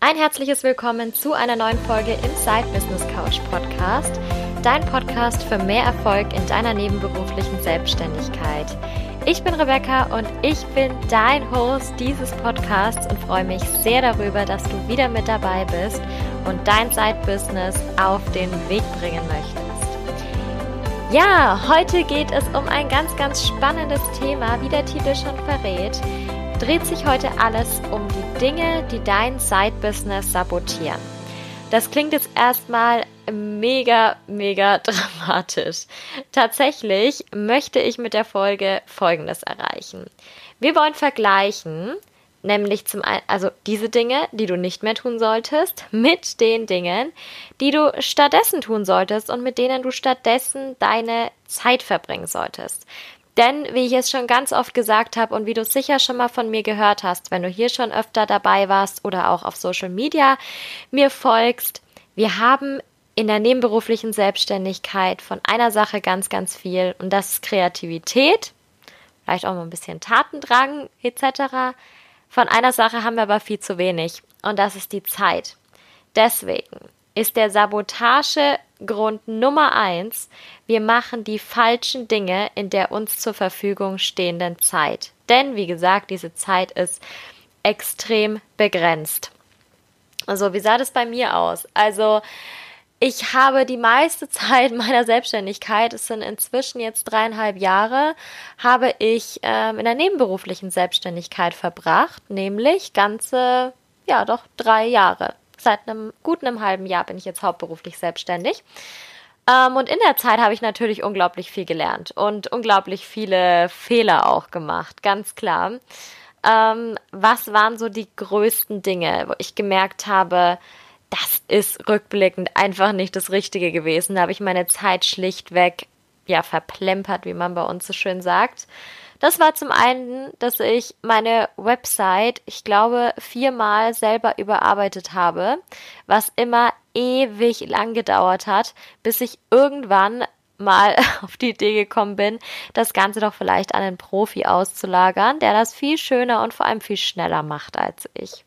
Ein herzliches Willkommen zu einer neuen Folge im Side Business Couch Podcast, dein Podcast für mehr Erfolg in deiner nebenberuflichen Selbstständigkeit. Ich bin Rebecca und ich bin dein Host dieses Podcasts und freue mich sehr darüber, dass du wieder mit dabei bist und dein Side Business auf den Weg bringen möchtest. Ja, heute geht es um ein ganz, ganz spannendes Thema, wie der Titel schon verrät. Dreht sich heute alles um die Dinge, die dein Side-Business sabotieren. Das klingt jetzt erstmal mega, mega dramatisch. Tatsächlich möchte ich mit der Folge Folgendes erreichen. Wir wollen vergleichen, nämlich zum einen, also diese Dinge, die du nicht mehr tun solltest, mit den Dingen, die du stattdessen tun solltest und mit denen du stattdessen deine Zeit verbringen solltest. Denn, wie ich es schon ganz oft gesagt habe und wie du sicher schon mal von mir gehört hast, wenn du hier schon öfter dabei warst oder auch auf Social Media mir folgst, wir haben in der nebenberuflichen Selbstständigkeit von einer Sache ganz, ganz viel und das ist Kreativität, vielleicht auch mal ein bisschen Tatendrang etc. Von einer Sache haben wir aber viel zu wenig und das ist die Zeit. Deswegen ist der Sabotagegrund Nummer eins, wir machen die falschen Dinge in der uns zur Verfügung stehenden Zeit. Denn, wie gesagt, diese Zeit ist extrem begrenzt. Also, wie sah das bei mir aus? Also, ich habe die meiste Zeit meiner Selbstständigkeit, es sind inzwischen jetzt dreieinhalb Jahre, habe ich ähm, in der nebenberuflichen Selbstständigkeit verbracht, nämlich ganze, ja doch, drei Jahre. Seit einem guten einem halben Jahr bin ich jetzt hauptberuflich selbstständig. Ähm, und in der Zeit habe ich natürlich unglaublich viel gelernt und unglaublich viele Fehler auch gemacht, ganz klar. Ähm, was waren so die größten Dinge, wo ich gemerkt habe, das ist rückblickend einfach nicht das Richtige gewesen. Da habe ich meine Zeit schlichtweg ja verplempert, wie man bei uns so schön sagt. Das war zum einen, dass ich meine Website, ich glaube, viermal selber überarbeitet habe, was immer ewig lang gedauert hat, bis ich irgendwann mal auf die Idee gekommen bin, das Ganze doch vielleicht an einen Profi auszulagern, der das viel schöner und vor allem viel schneller macht als ich.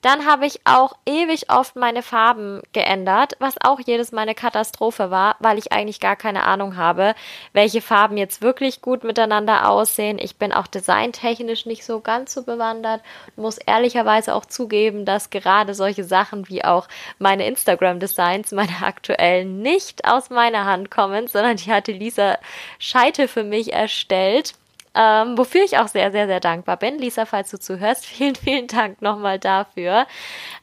Dann habe ich auch ewig oft meine Farben geändert, was auch jedes Mal eine Katastrophe war, weil ich eigentlich gar keine Ahnung habe, welche Farben jetzt wirklich gut miteinander aussehen. Ich bin auch designtechnisch nicht so ganz so bewandert, muss ehrlicherweise auch zugeben, dass gerade solche Sachen wie auch meine Instagram-Designs, meine aktuellen, nicht aus meiner Hand kommen, sondern die hatte Lisa Scheite für mich erstellt ähm, wofür ich auch sehr, sehr, sehr dankbar bin. Lisa, falls du zuhörst, vielen, vielen Dank nochmal dafür.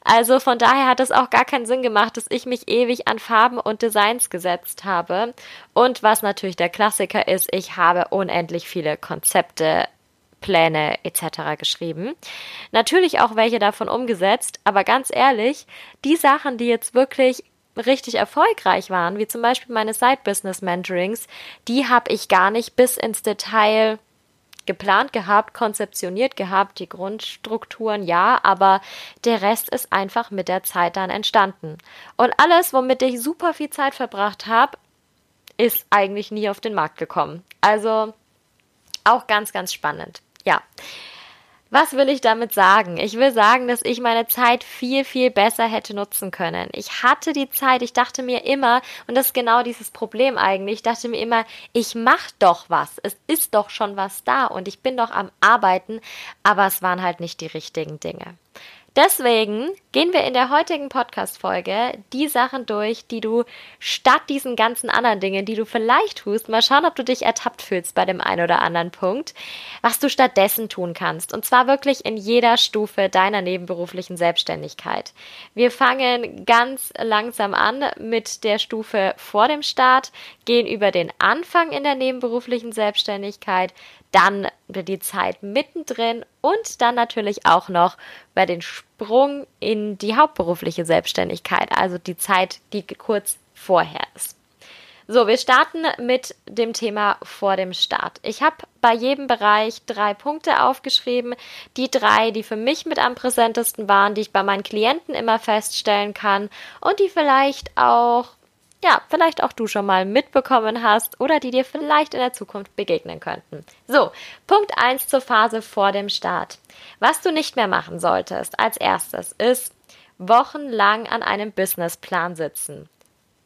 Also von daher hat es auch gar keinen Sinn gemacht, dass ich mich ewig an Farben und Designs gesetzt habe. Und was natürlich der Klassiker ist, ich habe unendlich viele Konzepte Pläne etc. geschrieben. Natürlich auch welche davon umgesetzt, aber ganz ehrlich, die Sachen, die jetzt wirklich richtig erfolgreich waren, wie zum Beispiel meine Side-Business-Mentorings, die habe ich gar nicht bis ins Detail geplant gehabt, konzeptioniert gehabt, die Grundstrukturen ja, aber der Rest ist einfach mit der Zeit dann entstanden. Und alles, womit ich super viel Zeit verbracht habe, ist eigentlich nie auf den Markt gekommen. Also auch ganz, ganz spannend. Ja. Was will ich damit sagen? Ich will sagen, dass ich meine Zeit viel, viel besser hätte nutzen können. Ich hatte die Zeit, ich dachte mir immer, und das ist genau dieses Problem eigentlich, ich dachte mir immer, ich mache doch was, es ist doch schon was da und ich bin doch am Arbeiten, aber es waren halt nicht die richtigen Dinge. Deswegen gehen wir in der heutigen Podcast-Folge die Sachen durch, die du statt diesen ganzen anderen Dingen, die du vielleicht tust, mal schauen, ob du dich ertappt fühlst bei dem einen oder anderen Punkt, was du stattdessen tun kannst. Und zwar wirklich in jeder Stufe deiner nebenberuflichen Selbstständigkeit. Wir fangen ganz langsam an mit der Stufe vor dem Start, gehen über den Anfang in der nebenberuflichen Selbstständigkeit, dann die Zeit mittendrin und dann natürlich auch noch bei den Sprung in die hauptberufliche Selbstständigkeit, also die Zeit, die kurz vorher ist. So, wir starten mit dem Thema vor dem Start. Ich habe bei jedem Bereich drei Punkte aufgeschrieben. Die drei, die für mich mit am präsentesten waren, die ich bei meinen Klienten immer feststellen kann und die vielleicht auch ja, vielleicht auch du schon mal mitbekommen hast oder die dir vielleicht in der Zukunft begegnen könnten. So, Punkt 1 zur Phase vor dem Start. Was du nicht mehr machen solltest als erstes ist wochenlang an einem Businessplan sitzen.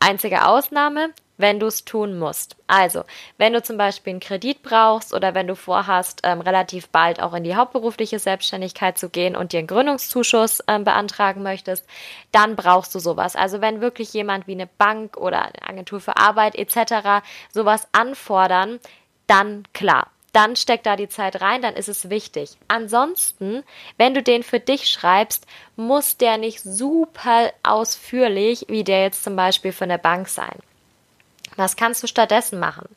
Einzige Ausnahme, wenn du es tun musst. Also, wenn du zum Beispiel einen Kredit brauchst oder wenn du vorhast, ähm, relativ bald auch in die hauptberufliche Selbstständigkeit zu gehen und dir einen Gründungszuschuss ähm, beantragen möchtest, dann brauchst du sowas. Also, wenn wirklich jemand wie eine Bank oder eine Agentur für Arbeit etc. sowas anfordern, dann klar dann steck da die Zeit rein, dann ist es wichtig. Ansonsten, wenn du den für dich schreibst, muss der nicht super ausführlich, wie der jetzt zum Beispiel von der Bank sein. Was kannst du stattdessen machen?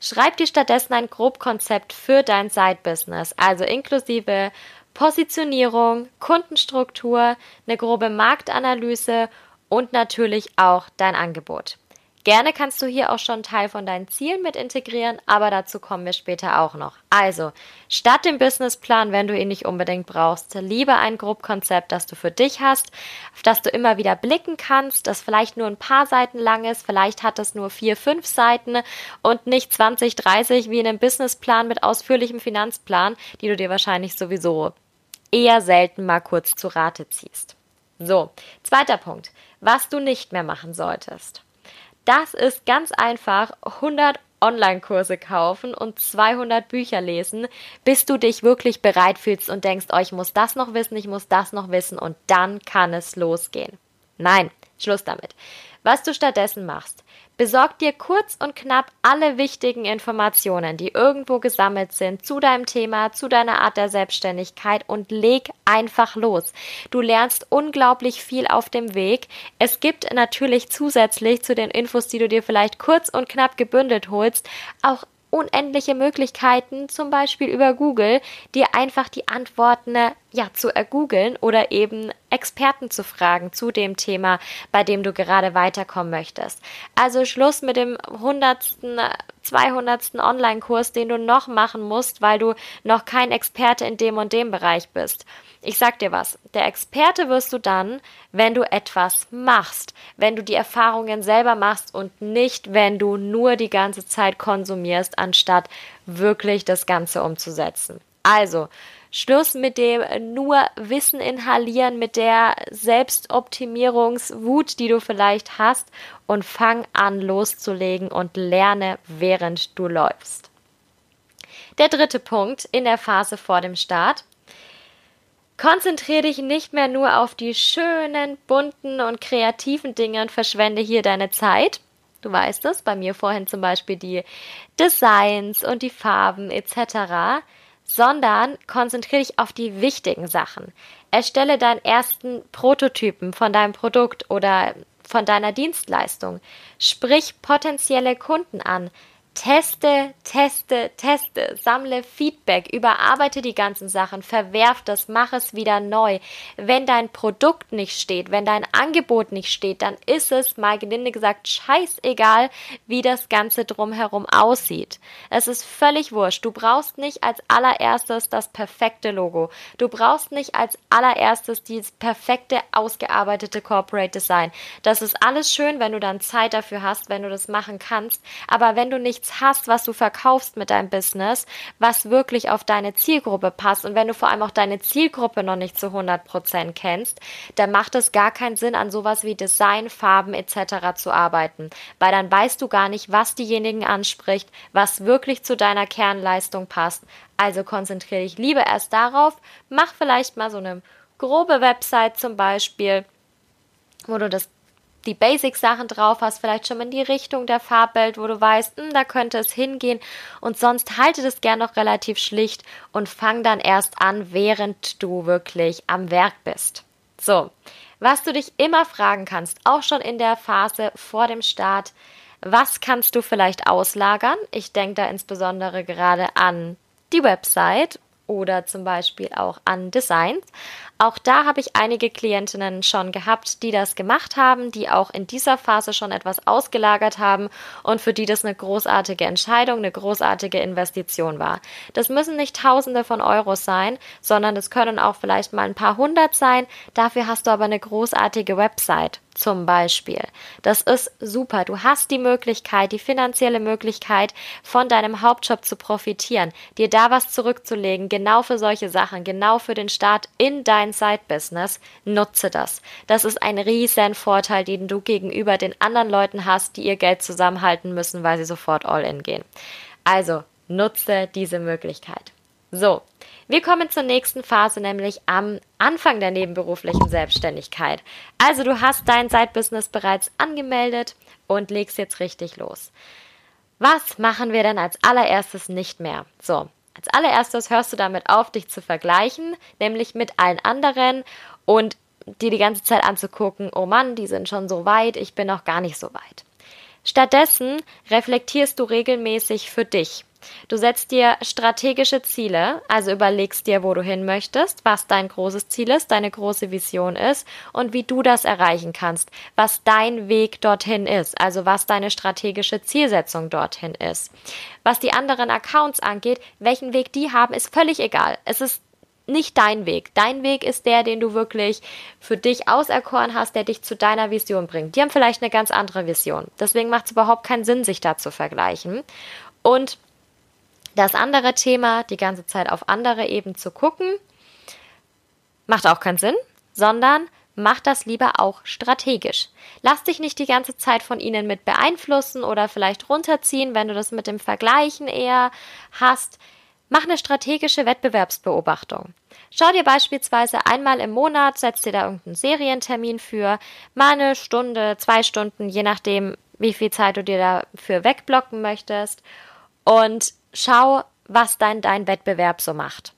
Schreib dir stattdessen ein Grobkonzept für dein Side-Business, also inklusive Positionierung, Kundenstruktur, eine grobe Marktanalyse und natürlich auch dein Angebot. Gerne kannst du hier auch schon Teil von deinen Zielen mit integrieren, aber dazu kommen wir später auch noch. Also, statt dem Businessplan, wenn du ihn nicht unbedingt brauchst, lieber ein Grobkonzept, das du für dich hast, auf das du immer wieder blicken kannst, das vielleicht nur ein paar Seiten lang ist, vielleicht hat es nur vier, fünf Seiten und nicht 20, 30 wie in einem Businessplan mit ausführlichem Finanzplan, die du dir wahrscheinlich sowieso eher selten mal kurz zu Rate ziehst. So, zweiter Punkt, was du nicht mehr machen solltest. Das ist ganz einfach 100 Online-Kurse kaufen und 200 Bücher lesen, bis du dich wirklich bereit fühlst und denkst, oh, ich muss das noch wissen, ich muss das noch wissen und dann kann es losgehen. Nein, Schluss damit. Was du stattdessen machst, Besorg dir kurz und knapp alle wichtigen Informationen, die irgendwo gesammelt sind zu deinem Thema, zu deiner Art der Selbstständigkeit und leg einfach los. Du lernst unglaublich viel auf dem Weg. Es gibt natürlich zusätzlich zu den Infos, die du dir vielleicht kurz und knapp gebündelt holst, auch unendliche Möglichkeiten, zum Beispiel über Google, dir einfach die Antworten ja zu ergoogeln oder eben Experten zu fragen zu dem Thema, bei dem du gerade weiterkommen möchtest. Also Schluss mit dem hundertsten, zweihundertsten Online-Kurs, den du noch machen musst, weil du noch kein Experte in dem und dem Bereich bist. Ich sag dir was, der Experte wirst du dann, wenn du etwas machst, wenn du die Erfahrungen selber machst und nicht, wenn du nur die ganze Zeit konsumierst, anstatt wirklich das Ganze umzusetzen. Also, Schluss mit dem nur Wissen inhalieren, mit der Selbstoptimierungswut, die du vielleicht hast und fang an loszulegen und lerne, während du läufst. Der dritte Punkt in der Phase vor dem Start. Konzentriere dich nicht mehr nur auf die schönen, bunten und kreativen Dinge und verschwende hier deine Zeit. Du weißt es, bei mir vorhin zum Beispiel die Designs und die Farben etc sondern konzentriere dich auf die wichtigen Sachen. Erstelle deinen ersten Prototypen von deinem Produkt oder von deiner Dienstleistung. Sprich potenzielle Kunden an. Teste, teste, teste, sammle Feedback, überarbeite die ganzen Sachen, verwerf das, mach es wieder neu. Wenn dein Produkt nicht steht, wenn dein Angebot nicht steht, dann ist es, mal gelinde gesagt, scheißegal, wie das Ganze drumherum aussieht. Es ist völlig wurscht. Du brauchst nicht als allererstes das perfekte Logo. Du brauchst nicht als allererstes dieses perfekte, ausgearbeitete Corporate Design. Das ist alles schön, wenn du dann Zeit dafür hast, wenn du das machen kannst. Aber wenn du nichts nichts hast, was du verkaufst mit deinem Business, was wirklich auf deine Zielgruppe passt und wenn du vor allem auch deine Zielgruppe noch nicht zu 100% kennst, dann macht es gar keinen Sinn, an sowas wie Design, Farben etc. zu arbeiten, weil dann weißt du gar nicht, was diejenigen anspricht, was wirklich zu deiner Kernleistung passt. Also konzentriere dich lieber erst darauf, mach vielleicht mal so eine grobe Website zum Beispiel, wo du das die Basic-Sachen drauf hast, vielleicht schon mal in die Richtung der Farbwelt, wo du weißt, mh, hm, da könnte es hingehen. Und sonst halte das gern noch relativ schlicht und fang dann erst an, während du wirklich am Werk bist. So, was du dich immer fragen kannst, auch schon in der Phase vor dem Start, was kannst du vielleicht auslagern? Ich denke da insbesondere gerade an die Website oder zum Beispiel auch an Designs. Auch da habe ich einige Klientinnen schon gehabt, die das gemacht haben, die auch in dieser Phase schon etwas ausgelagert haben und für die das eine großartige Entscheidung, eine großartige Investition war. Das müssen nicht Tausende von Euros sein, sondern es können auch vielleicht mal ein paar hundert sein. Dafür hast du aber eine großartige Website zum Beispiel. Das ist super. Du hast die Möglichkeit, die finanzielle Möglichkeit, von deinem Hauptjob zu profitieren, dir da was zurückzulegen, genau für solche Sachen, genau für den Start in dein Side-Business. Nutze das. Das ist ein riesen Vorteil, den du gegenüber den anderen Leuten hast, die ihr Geld zusammenhalten müssen, weil sie sofort all in gehen. Also, nutze diese Möglichkeit. So, wir kommen zur nächsten Phase, nämlich am Anfang der nebenberuflichen Selbstständigkeit. Also du hast dein Side-Business bereits angemeldet und legst jetzt richtig los. Was machen wir denn als allererstes nicht mehr? So, als allererstes hörst du damit auf, dich zu vergleichen, nämlich mit allen anderen und dir die ganze Zeit anzugucken, oh Mann, die sind schon so weit, ich bin noch gar nicht so weit. Stattdessen reflektierst du regelmäßig für dich. Du setzt dir strategische Ziele, also überlegst dir, wo du hin möchtest, was dein großes Ziel ist, deine große Vision ist und wie du das erreichen kannst, was dein Weg dorthin ist, also was deine strategische Zielsetzung dorthin ist. Was die anderen Accounts angeht, welchen Weg die haben, ist völlig egal. Es ist nicht dein Weg. Dein Weg ist der, den du wirklich für dich auserkoren hast, der dich zu deiner Vision bringt. Die haben vielleicht eine ganz andere Vision. Deswegen macht es überhaupt keinen Sinn, sich da zu vergleichen. Und das andere Thema, die ganze Zeit auf andere eben zu gucken, macht auch keinen Sinn, sondern mach das lieber auch strategisch. Lass dich nicht die ganze Zeit von ihnen mit beeinflussen oder vielleicht runterziehen, wenn du das mit dem Vergleichen eher hast. Mach eine strategische Wettbewerbsbeobachtung. Schau dir beispielsweise einmal im Monat, setz dir da irgendeinen Serientermin für, mal eine Stunde, zwei Stunden, je nachdem, wie viel Zeit du dir dafür wegblocken möchtest und schau, was dein, dein Wettbewerb so macht.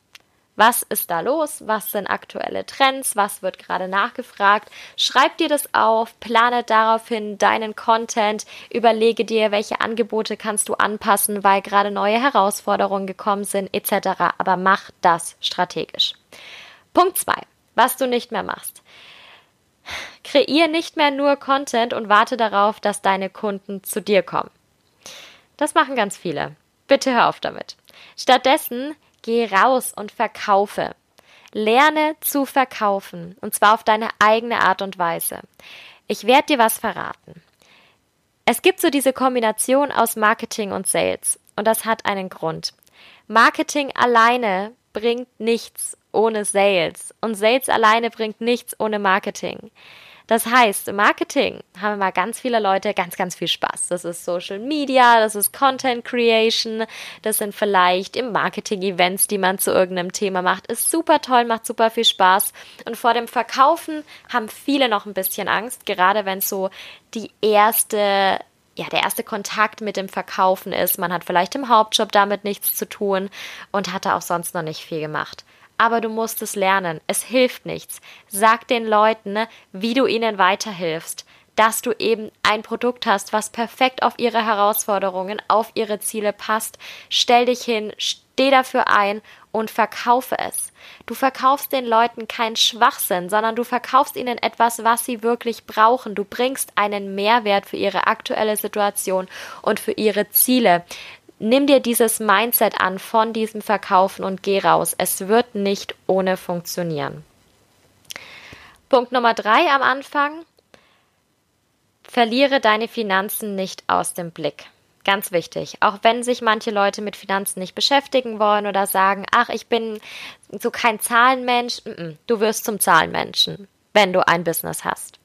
Was ist da los? Was sind aktuelle Trends? Was wird gerade nachgefragt? Schreib dir das auf, plane daraufhin deinen Content, überlege dir, welche Angebote kannst du anpassen, weil gerade neue Herausforderungen gekommen sind, etc. Aber mach das strategisch. Punkt zwei: Was du nicht mehr machst. Kreier nicht mehr nur Content und warte darauf, dass deine Kunden zu dir kommen. Das machen ganz viele. Bitte hör auf damit. Stattdessen geh raus und verkaufe. Lerne zu verkaufen, und zwar auf deine eigene Art und Weise. Ich werde dir was verraten. Es gibt so diese Kombination aus Marketing und Sales, und das hat einen Grund. Marketing alleine bringt nichts ohne Sales, und Sales alleine bringt nichts ohne Marketing. Das heißt, im Marketing haben mal ganz viele Leute ganz, ganz viel Spaß. Das ist Social Media, das ist Content Creation, das sind vielleicht im Marketing Events, die man zu irgendeinem Thema macht. Ist super toll, macht super viel Spaß. Und vor dem Verkaufen haben viele noch ein bisschen Angst, gerade wenn so die erste ja, der erste Kontakt mit dem Verkaufen ist. Man hat vielleicht im Hauptjob damit nichts zu tun und hatte auch sonst noch nicht viel gemacht aber du musst es lernen. Es hilft nichts. Sag den Leuten, ne, wie du ihnen weiterhilfst, dass du eben ein Produkt hast, was perfekt auf ihre Herausforderungen, auf ihre Ziele passt. Stell dich hin, steh dafür ein und verkaufe es. Du verkaufst den Leuten keinen Schwachsinn, sondern du verkaufst ihnen etwas, was sie wirklich brauchen. Du bringst einen Mehrwert für ihre aktuelle Situation und für ihre Ziele nimm dir dieses Mindset an von diesem Verkaufen und geh raus. Es wird nicht ohne funktionieren. Punkt Nummer drei am Anfang. Verliere deine Finanzen nicht aus dem Blick. Ganz wichtig. Auch wenn sich manche Leute mit Finanzen nicht beschäftigen wollen oder sagen, ach, ich bin so kein Zahlenmensch. Du wirst zum Zahlenmenschen, wenn du ein Business hast.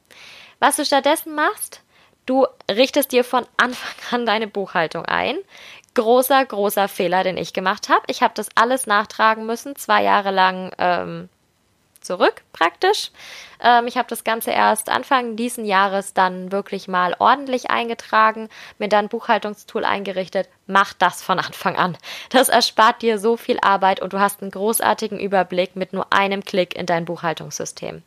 Was du stattdessen machst, du richtest dir von Anfang an deine Buchhaltung ein, großer, großer Fehler, den ich gemacht habe. Ich habe das alles nachtragen müssen, zwei Jahre lang ähm, zurück praktisch. Ähm, ich habe das Ganze erst Anfang diesen Jahres dann wirklich mal ordentlich eingetragen, mir dann Buchhaltungstool eingerichtet. Mach das von Anfang an. Das erspart dir so viel Arbeit und du hast einen großartigen Überblick mit nur einem Klick in dein Buchhaltungssystem.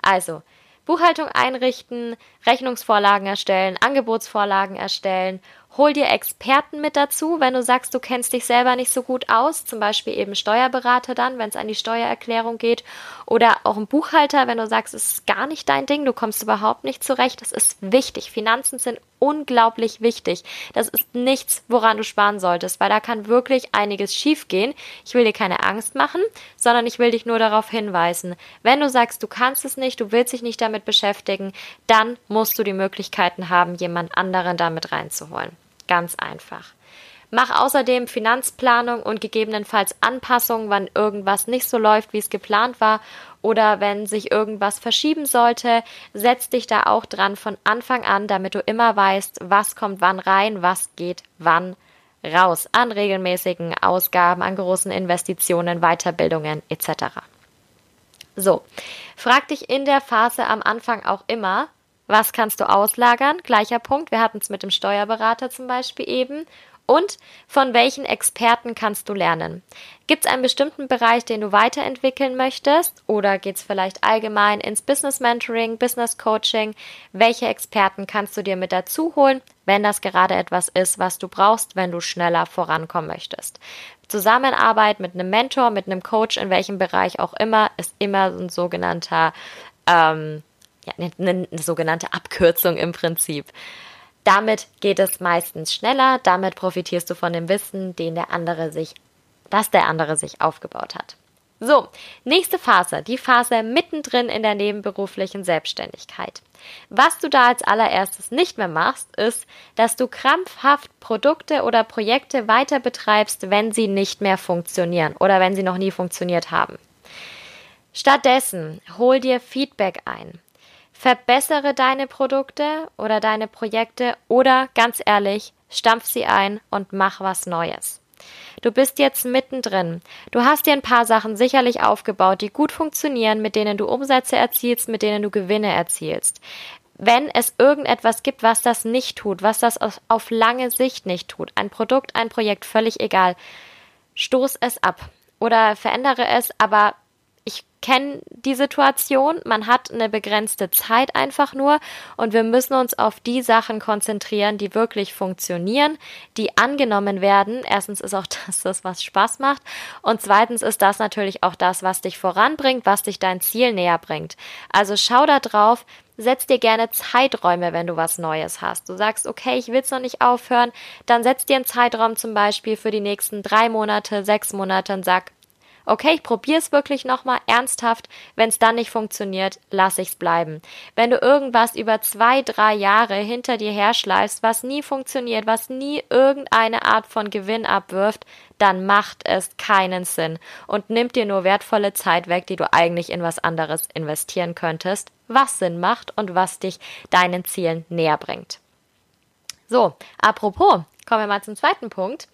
Also, Buchhaltung einrichten, Rechnungsvorlagen erstellen, Angebotsvorlagen erstellen Hol dir Experten mit dazu, wenn du sagst, du kennst dich selber nicht so gut aus, zum Beispiel eben Steuerberater dann, wenn es an die Steuererklärung geht, oder auch ein Buchhalter, wenn du sagst, es ist gar nicht dein Ding, du kommst überhaupt nicht zurecht. Das ist wichtig. Finanzen sind unglaublich wichtig. Das ist nichts, woran du sparen solltest, weil da kann wirklich einiges schiefgehen. Ich will dir keine Angst machen, sondern ich will dich nur darauf hinweisen. Wenn du sagst, du kannst es nicht, du willst dich nicht damit beschäftigen, dann musst du die Möglichkeiten haben, jemand anderen damit reinzuholen. Ganz einfach. Mach außerdem Finanzplanung und gegebenenfalls Anpassungen, wann irgendwas nicht so läuft, wie es geplant war oder wenn sich irgendwas verschieben sollte. Setz dich da auch dran von Anfang an, damit du immer weißt, was kommt wann rein, was geht wann raus an regelmäßigen Ausgaben, an großen Investitionen, Weiterbildungen etc. So, frag dich in der Phase am Anfang auch immer, was kannst du auslagern? Gleicher Punkt. Wir hatten es mit dem Steuerberater zum Beispiel eben. Und von welchen Experten kannst du lernen? Gibt es einen bestimmten Bereich, den du weiterentwickeln möchtest? Oder geht es vielleicht allgemein ins Business Mentoring, Business Coaching? Welche Experten kannst du dir mit dazu holen, wenn das gerade etwas ist, was du brauchst, wenn du schneller vorankommen möchtest? Zusammenarbeit mit einem Mentor, mit einem Coach, in welchem Bereich auch immer, ist immer ein sogenannter, ähm, ja, eine, eine sogenannte Abkürzung im Prinzip. Damit geht es meistens schneller, damit profitierst du von dem Wissen, den der andere sich, das der andere sich aufgebaut hat. So, nächste Phase, die Phase mittendrin in der nebenberuflichen Selbstständigkeit. Was du da als allererstes nicht mehr machst, ist, dass du krampfhaft Produkte oder Projekte weiter betreibst, wenn sie nicht mehr funktionieren oder wenn sie noch nie funktioniert haben. Stattdessen hol dir Feedback ein. Verbessere deine Produkte oder deine Projekte oder ganz ehrlich, stampf sie ein und mach was Neues. Du bist jetzt mittendrin. Du hast dir ein paar Sachen sicherlich aufgebaut, die gut funktionieren, mit denen du Umsätze erzielst, mit denen du Gewinne erzielst. Wenn es irgendetwas gibt, was das nicht tut, was das auf, lange Sicht nicht tut, ein Produkt, ein Projekt, völlig egal, stoß es ab oder verändere es, aber ich kenne die Situation, man hat eine begrenzte Zeit einfach nur und wir müssen uns auf die Sachen konzentrieren, die wirklich funktionieren, die angenommen werden. Erstens ist auch das das, was Spaß macht und zweitens ist das natürlich auch das, was dich voranbringt, was dich dein Ziel näher bringt. Also schau da drauf, setz dir gerne Zeiträume, wenn du was Neues hast. Du sagst, okay, ich will es noch nicht aufhören, dann setz dir einen Zeitraum zum Beispiel für die nächsten drei Monate, sechs Monate und sag, Okay, ich probiere es wirklich nochmal ernsthaft. Wenn es dann nicht funktioniert, lasse ich es bleiben. Wenn du irgendwas über zwei, drei Jahre hinter dir herschleifst, was nie funktioniert, was nie irgendeine Art von Gewinn abwirft, dann macht es keinen Sinn und nimmt dir nur wertvolle Zeit weg, die du eigentlich in was anderes investieren könntest, was Sinn macht und was dich deinen Zielen näher bringt. So, apropos, kommen wir mal zum zweiten Punkt.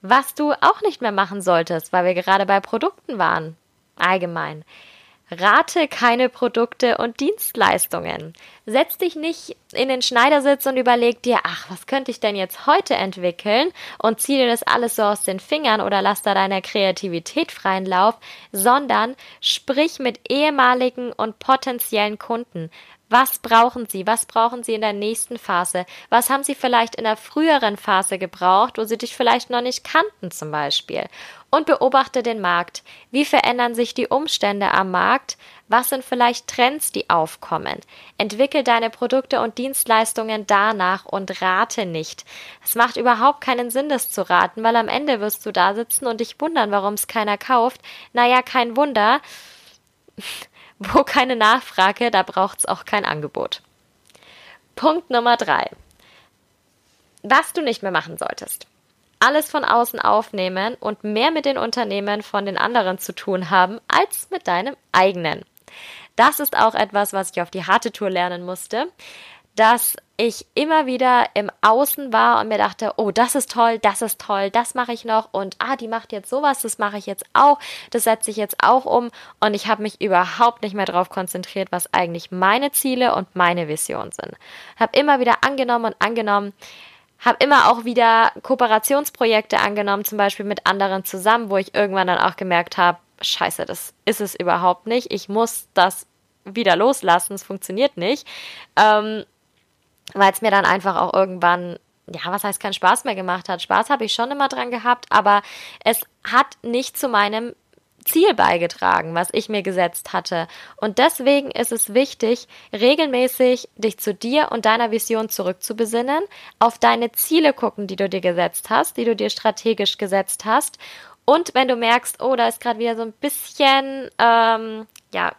Was du auch nicht mehr machen solltest, weil wir gerade bei Produkten waren. Allgemein. Rate keine Produkte und Dienstleistungen. Setz dich nicht in den Schneidersitz und überleg dir, ach, was könnte ich denn jetzt heute entwickeln und zieh dir das alles so aus den Fingern oder lass da deiner Kreativität freien Lauf, sondern sprich mit ehemaligen und potenziellen Kunden. Was brauchen Sie? Was brauchen Sie in der nächsten Phase? Was haben Sie vielleicht in der früheren Phase gebraucht, wo Sie dich vielleicht noch nicht kannten zum Beispiel? Und beobachte den Markt. Wie verändern sich die Umstände am Markt? Was sind vielleicht Trends, die aufkommen? Entwickel deine Produkte und Dienstleistungen danach und rate nicht. Es macht überhaupt keinen Sinn, das zu raten, weil am Ende wirst du da sitzen und dich wundern, warum es keiner kauft. Naja, kein Wunder wo keine Nachfrage, da braucht es auch kein Angebot. Punkt Nummer drei. Was du nicht mehr machen solltest. Alles von außen aufnehmen und mehr mit den Unternehmen von den anderen zu tun haben als mit deinem eigenen. Das ist auch etwas, was ich auf die harte Tour lernen musste dass ich immer wieder im Außen war und mir dachte, oh, das ist toll, das ist toll, das mache ich noch und ah, die macht jetzt sowas, das mache ich jetzt auch, das setze ich jetzt auch um und ich habe mich überhaupt nicht mehr darauf konzentriert, was eigentlich meine Ziele und meine Vision sind. Habe immer wieder angenommen und angenommen, habe immer auch wieder Kooperationsprojekte angenommen, zum Beispiel mit anderen zusammen, wo ich irgendwann dann auch gemerkt habe, scheiße, das ist es überhaupt nicht, ich muss das wieder loslassen, es funktioniert nicht. Ähm, weil es mir dann einfach auch irgendwann ja, was heißt keinen Spaß mehr gemacht hat. Spaß habe ich schon immer dran gehabt, aber es hat nicht zu meinem Ziel beigetragen, was ich mir gesetzt hatte. Und deswegen ist es wichtig, regelmäßig dich zu dir und deiner Vision zurückzubesinnen, auf deine Ziele gucken, die du dir gesetzt hast, die du dir strategisch gesetzt hast. Und wenn du merkst, oh, da ist gerade wieder so ein bisschen, ähm, ja,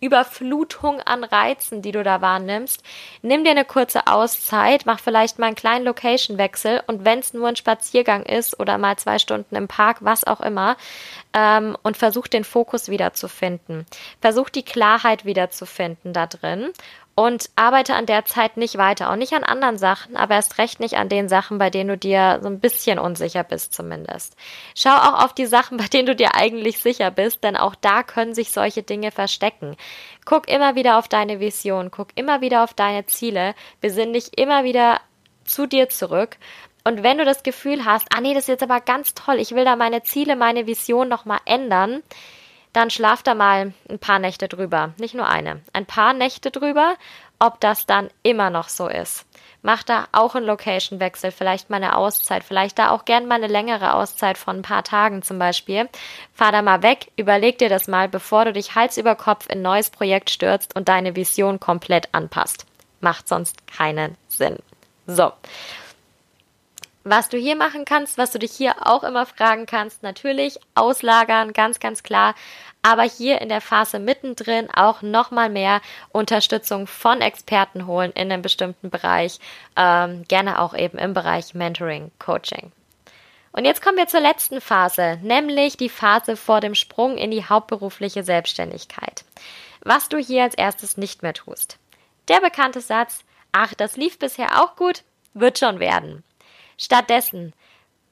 Überflutung an Reizen, die du da wahrnimmst. Nimm dir eine kurze Auszeit, mach vielleicht mal einen kleinen Location-Wechsel und wenn es nur ein Spaziergang ist oder mal zwei Stunden im Park, was auch immer, ähm, und versuch den Fokus wiederzufinden. Versuch die Klarheit wiederzufinden da drin und arbeite an der Zeit nicht weiter. Auch nicht an anderen Sachen, aber erst recht nicht an den Sachen, bei denen du dir so ein bisschen unsicher bist zumindest. Schau auch auf die Sachen, bei denen du dir eigentlich sicher bist, denn auch da können sich solche Dinge verstecken. Guck immer wieder auf deine Vision, guck immer wieder auf deine Ziele, besinn dich immer wieder zu dir zurück und wenn du das Gefühl hast, ah nee, das ist jetzt aber ganz toll, ich will da meine Ziele, meine Vision nochmal ändern, dann schlaf da mal ein paar Nächte drüber. Nicht nur eine. Ein paar Nächte drüber, ob das dann immer noch so ist. Mach da auch einen Location-Wechsel, vielleicht mal eine Auszeit, vielleicht da auch gern mal eine längere Auszeit von ein paar Tagen zum Beispiel. Fahr da mal weg, überleg dir das mal, bevor du dich Hals über Kopf in ein neues Projekt stürzt und deine Vision komplett anpasst. Macht sonst keinen Sinn. So. Was du hier machen kannst, was du dich hier auch immer fragen kannst, natürlich auslagern, ganz, ganz klar. Aber hier in der Phase mittendrin auch nochmal mehr Unterstützung von Experten holen in einem bestimmten Bereich. Ähm, gerne auch eben im Bereich Mentoring, Coaching. Und jetzt kommen wir zur letzten Phase, nämlich die Phase vor dem Sprung in die hauptberufliche Selbstständigkeit. Was du hier als erstes nicht mehr tust. Der bekannte Satz, ach, das lief bisher auch gut, wird schon werden. Stattdessen,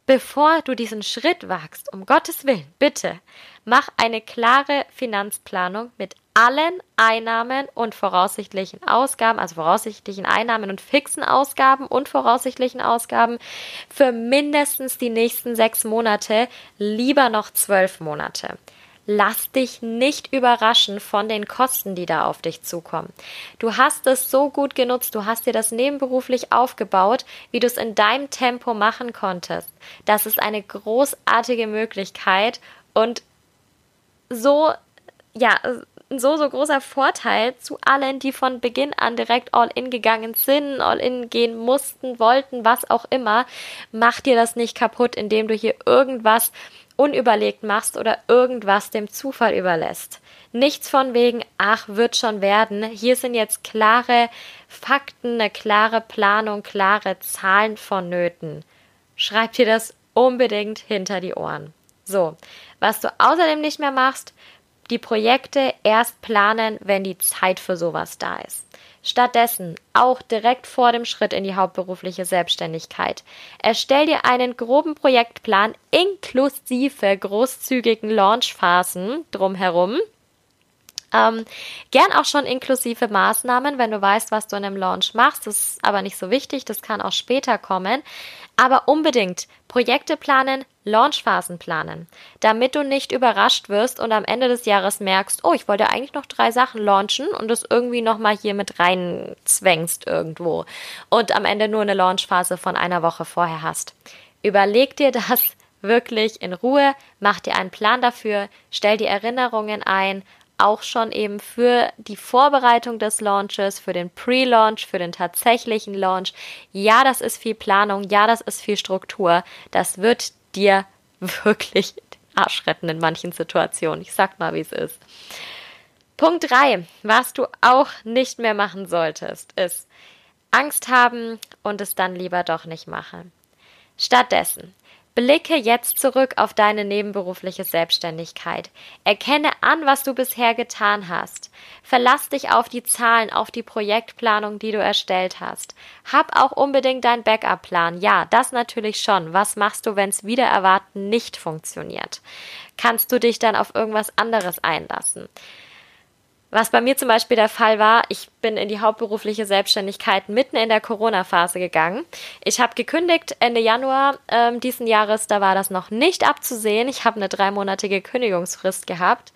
bevor du diesen Schritt wagst, um Gottes Willen, bitte, mach eine klare Finanzplanung mit allen Einnahmen und voraussichtlichen Ausgaben, also voraussichtlichen Einnahmen und fixen Ausgaben und voraussichtlichen Ausgaben für mindestens die nächsten sechs Monate, lieber noch zwölf Monate lass dich nicht überraschen von den Kosten, die da auf dich zukommen. Du hast es so gut genutzt, du hast dir das nebenberuflich aufgebaut, wie du es in deinem Tempo machen konntest. Das ist eine großartige Möglichkeit und so, ja, so, so großer Vorteil zu allen, die von Beginn an direkt all in gegangen sind, all in gehen mussten, wollten, was auch immer. Mach dir das nicht kaputt, indem du hier irgendwas unüberlegt machst oder irgendwas dem Zufall überlässt. Nichts von wegen, ach, wird schon werden. Hier sind jetzt klare Fakten, eine klare Planung, klare Zahlen vonnöten. Schreib dir das unbedingt hinter die Ohren. So, was du außerdem nicht mehr machst, die Projekte erst planen, wenn die Zeit für sowas da ist. Stattdessen, auch direkt vor dem Schritt in die hauptberufliche Selbstständigkeit, erstell dir einen groben Projektplan inklusive großzügigen Launchphasen drumherum. Ähm, gern auch schon inklusive Maßnahmen, wenn du weißt, was du in einem Launch machst. Das ist aber nicht so wichtig, das kann auch später kommen. Aber unbedingt Projekte planen, Launchphasen planen, damit du nicht überrascht wirst und am Ende des Jahres merkst, oh, ich wollte eigentlich noch drei Sachen launchen und das irgendwie nochmal hier mit reinzwängst irgendwo und am Ende nur eine Launchphase von einer Woche vorher hast. Überleg dir das wirklich in Ruhe, mach dir einen Plan dafür, stell die Erinnerungen ein, auch schon eben für die Vorbereitung des Launches, für den Pre-Launch, für den tatsächlichen Launch. Ja, das ist viel Planung, ja, das ist viel Struktur. Das wird dir wirklich den Arsch retten in manchen Situationen. Ich sag mal, wie es ist. Punkt 3, was du auch nicht mehr machen solltest, ist Angst haben und es dann lieber doch nicht machen. Stattdessen Blicke jetzt zurück auf deine nebenberufliche Selbstständigkeit. Erkenne an, was du bisher getan hast. Verlass dich auf die Zahlen, auf die Projektplanung, die du erstellt hast. Hab auch unbedingt deinen Backup-Plan. Ja, das natürlich schon. Was machst du, wenn es wieder erwarten nicht funktioniert? Kannst du dich dann auf irgendwas anderes einlassen? Was bei mir zum Beispiel der Fall war, ich bin in die hauptberufliche Selbstständigkeit mitten in der Corona-Phase gegangen. Ich habe gekündigt Ende Januar ähm, diesen Jahres, da war das noch nicht abzusehen. Ich habe eine dreimonatige Kündigungsfrist gehabt.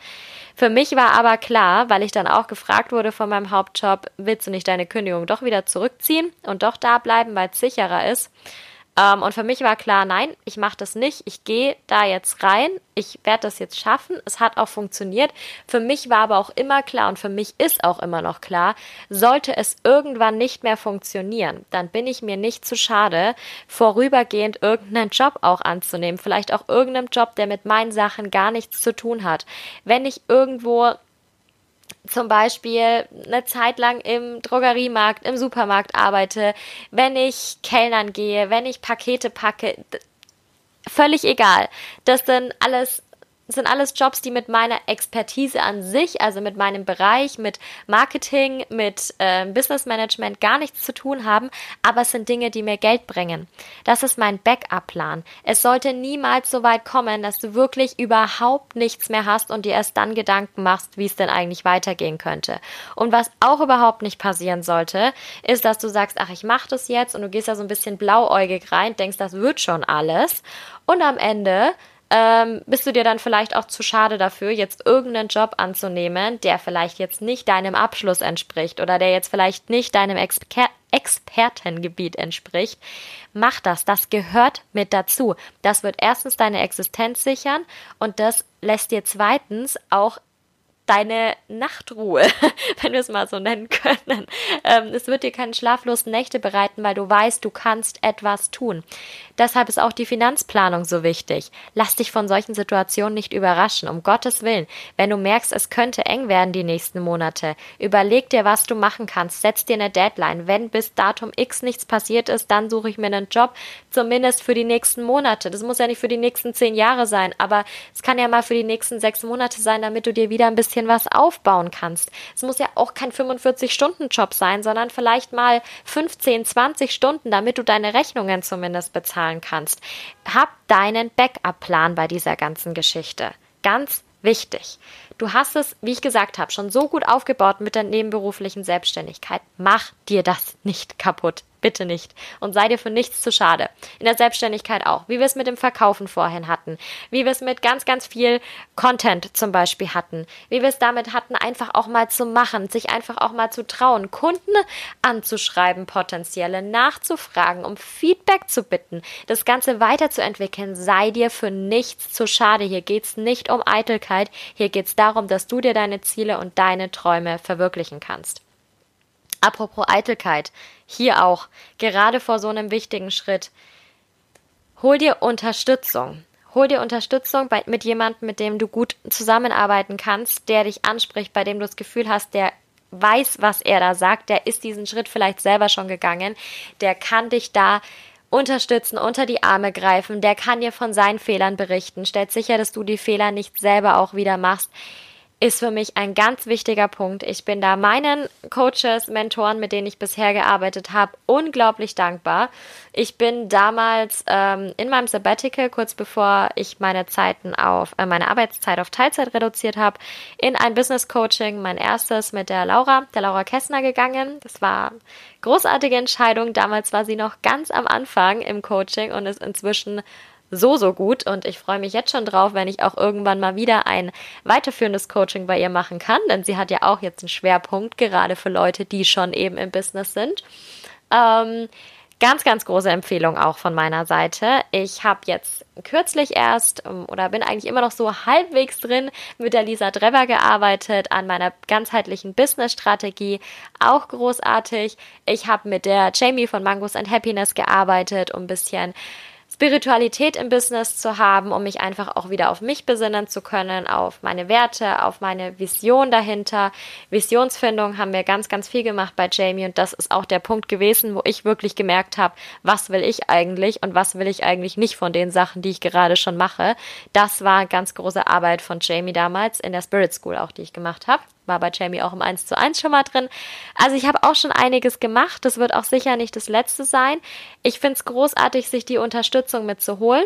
Für mich war aber klar, weil ich dann auch gefragt wurde von meinem Hauptjob, willst du nicht deine Kündigung doch wieder zurückziehen und doch da bleiben, weil es sicherer ist? Ähm, und für mich war klar, nein, ich mache das nicht. Ich gehe da jetzt rein. Ich werde das jetzt schaffen. Es hat auch funktioniert. Für mich war aber auch immer klar und für mich ist auch immer noch klar, sollte es irgendwann nicht mehr funktionieren, dann bin ich mir nicht zu schade, vorübergehend irgendeinen Job auch anzunehmen. Vielleicht auch irgendeinen Job, der mit meinen Sachen gar nichts zu tun hat. Wenn ich irgendwo zum Beispiel eine Zeit lang im Drogeriemarkt, im Supermarkt arbeite, wenn ich Kellnern gehe, wenn ich Pakete packe, völlig egal. Das sind alles sind alles Jobs, die mit meiner Expertise an sich, also mit meinem Bereich, mit Marketing, mit äh, Business Management gar nichts zu tun haben, aber es sind Dinge, die mir Geld bringen. Das ist mein Backup-Plan. Es sollte niemals so weit kommen, dass du wirklich überhaupt nichts mehr hast und dir erst dann Gedanken machst, wie es denn eigentlich weitergehen könnte. Und was auch überhaupt nicht passieren sollte, ist, dass du sagst, ach, ich mache das jetzt und du gehst da so ein bisschen blauäugig rein, denkst, das wird schon alles. Und am Ende ähm, bist du dir dann vielleicht auch zu schade dafür, jetzt irgendeinen Job anzunehmen, der vielleicht jetzt nicht deinem Abschluss entspricht oder der jetzt vielleicht nicht deinem Exper Expertengebiet entspricht. Mach das, das gehört mit dazu. Das wird erstens deine Existenz sichern und das lässt dir zweitens auch deine Nachtruhe, wenn wir es mal so nennen können. Ähm, es wird dir keine schlaflosen Nächte bereiten, weil du weißt, du kannst etwas tun. Deshalb ist auch die Finanzplanung so wichtig. Lass dich von solchen Situationen nicht überraschen, um Gottes Willen. Wenn du merkst, es könnte eng werden die nächsten Monate, überleg dir, was du machen kannst. Setz dir eine Deadline. Wenn bis Datum X nichts passiert ist, dann suche ich mir einen Job, zumindest für die nächsten Monate. Das muss ja nicht für die nächsten zehn Jahre sein, aber es kann ja mal für die nächsten sechs Monate sein, damit du dir wieder ein bisschen was aufbauen kannst. Es muss ja auch kein 45-Stunden-Job sein, sondern vielleicht mal 15, 20 Stunden, damit du deine Rechnungen zumindest bezahlst zahlen kannst. Hab deinen Backup-Plan bei dieser ganzen Geschichte. Ganz wichtig. Du hast es, wie ich gesagt habe, schon so gut aufgebaut mit der nebenberuflichen Selbstständigkeit. Mach dir das nicht kaputt. Bitte nicht. Und sei dir für nichts zu schade. In der Selbstständigkeit auch. Wie wir es mit dem Verkaufen vorhin hatten. Wie wir es mit ganz, ganz viel Content zum Beispiel hatten. Wie wir es damit hatten, einfach auch mal zu machen. Sich einfach auch mal zu trauen. Kunden anzuschreiben, potenzielle nachzufragen, um Feedback zu bitten. Das Ganze weiterzuentwickeln. Sei dir für nichts zu schade. Hier geht es nicht um Eitelkeit. Hier geht es darum, dass du dir deine Ziele und deine Träume verwirklichen kannst. Apropos Eitelkeit, hier auch, gerade vor so einem wichtigen Schritt. Hol dir Unterstützung. Hol dir Unterstützung bei, mit jemandem, mit dem du gut zusammenarbeiten kannst, der dich anspricht, bei dem du das Gefühl hast, der weiß, was er da sagt, der ist diesen Schritt vielleicht selber schon gegangen, der kann dich da unterstützen, unter die Arme greifen, der kann dir von seinen Fehlern berichten, stellt sicher, dass du die Fehler nicht selber auch wieder machst ist für mich ein ganz wichtiger Punkt. Ich bin da meinen Coaches, Mentoren, mit denen ich bisher gearbeitet habe, unglaublich dankbar. Ich bin damals ähm, in meinem Sabbatical, kurz bevor ich meine Zeiten auf, äh, meine Arbeitszeit auf Teilzeit reduziert habe, in ein Business Coaching, mein erstes mit der Laura, der Laura Kessner gegangen. Das war großartige Entscheidung. Damals war sie noch ganz am Anfang im Coaching und ist inzwischen so, so gut und ich freue mich jetzt schon drauf, wenn ich auch irgendwann mal wieder ein weiterführendes Coaching bei ihr machen kann, denn sie hat ja auch jetzt einen Schwerpunkt, gerade für Leute, die schon eben im Business sind. Ähm, ganz, ganz große Empfehlung auch von meiner Seite. Ich habe jetzt kürzlich erst ähm, oder bin eigentlich immer noch so halbwegs drin mit der Lisa Drever gearbeitet an meiner ganzheitlichen Business-Strategie. Auch großartig. Ich habe mit der Jamie von Mangos and Happiness gearbeitet, um ein bisschen Spiritualität im Business zu haben, um mich einfach auch wieder auf mich besinnen zu können, auf meine Werte, auf meine Vision dahinter. Visionsfindung haben wir ganz, ganz viel gemacht bei Jamie und das ist auch der Punkt gewesen, wo ich wirklich gemerkt habe, was will ich eigentlich und was will ich eigentlich nicht von den Sachen, die ich gerade schon mache. Das war ganz große Arbeit von Jamie damals in der Spirit School auch, die ich gemacht habe war bei Jamie auch im 1 zu 1 schon mal drin. Also ich habe auch schon einiges gemacht. Das wird auch sicher nicht das letzte sein. Ich finde es großartig, sich die Unterstützung mitzuholen.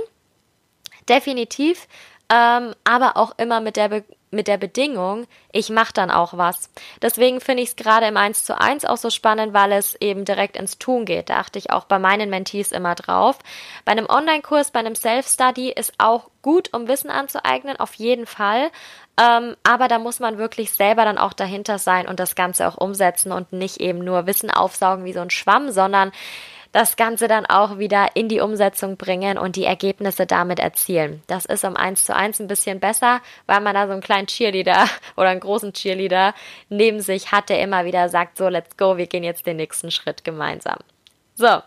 Definitiv. Ähm, aber auch immer mit der, Be mit der Bedingung, ich mache dann auch was. Deswegen finde ich es gerade im 1 zu 1 auch so spannend, weil es eben direkt ins Tun geht. Da achte ich auch bei meinen Mentees immer drauf. Bei einem Online-Kurs, bei einem Self-Study ist auch gut, um Wissen anzueignen, auf jeden Fall. Ähm, aber da muss man wirklich selber dann auch dahinter sein und das Ganze auch umsetzen und nicht eben nur Wissen aufsaugen wie so ein Schwamm, sondern das Ganze dann auch wieder in die Umsetzung bringen und die Ergebnisse damit erzielen. Das ist um eins zu eins ein bisschen besser, weil man da so einen kleinen Cheerleader oder einen großen Cheerleader neben sich hat, der immer wieder sagt, so, let's go, wir gehen jetzt den nächsten Schritt gemeinsam. So.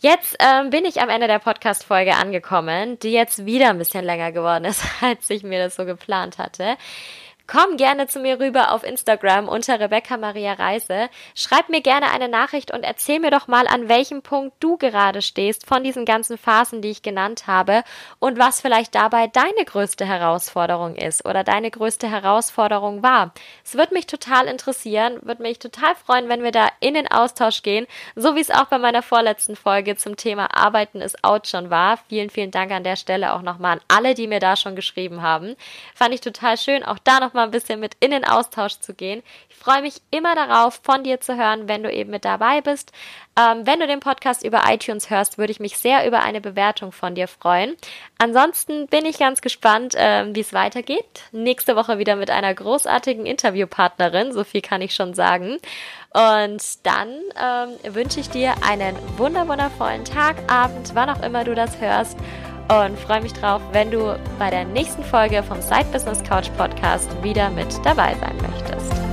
Jetzt ähm, bin ich am Ende der Podcast-Folge angekommen, die jetzt wieder ein bisschen länger geworden ist, als ich mir das so geplant hatte. Komm gerne zu mir rüber auf Instagram unter Rebecca Maria Reise. Schreib mir gerne eine Nachricht und erzähl mir doch mal, an welchem Punkt du gerade stehst von diesen ganzen Phasen, die ich genannt habe und was vielleicht dabei deine größte Herausforderung ist oder deine größte Herausforderung war. Es würde mich total interessieren, würde mich total freuen, wenn wir da in den Austausch gehen, so wie es auch bei meiner vorletzten Folge zum Thema Arbeiten ist out schon war. Vielen, vielen Dank an der Stelle auch nochmal an alle, die mir da schon geschrieben haben. Fand ich total schön, auch da nochmal mal ein bisschen mit in den Austausch zu gehen. Ich freue mich immer darauf, von dir zu hören, wenn du eben mit dabei bist. Ähm, wenn du den Podcast über iTunes hörst, würde ich mich sehr über eine Bewertung von dir freuen. Ansonsten bin ich ganz gespannt, ähm, wie es weitergeht. Nächste Woche wieder mit einer großartigen Interviewpartnerin, so viel kann ich schon sagen. Und dann ähm, wünsche ich dir einen wunderwundervollen Tag, Abend, wann auch immer du das hörst und freue mich drauf, wenn du bei der nächsten Folge vom Side Business Couch Podcast wieder mit dabei sein möchtest.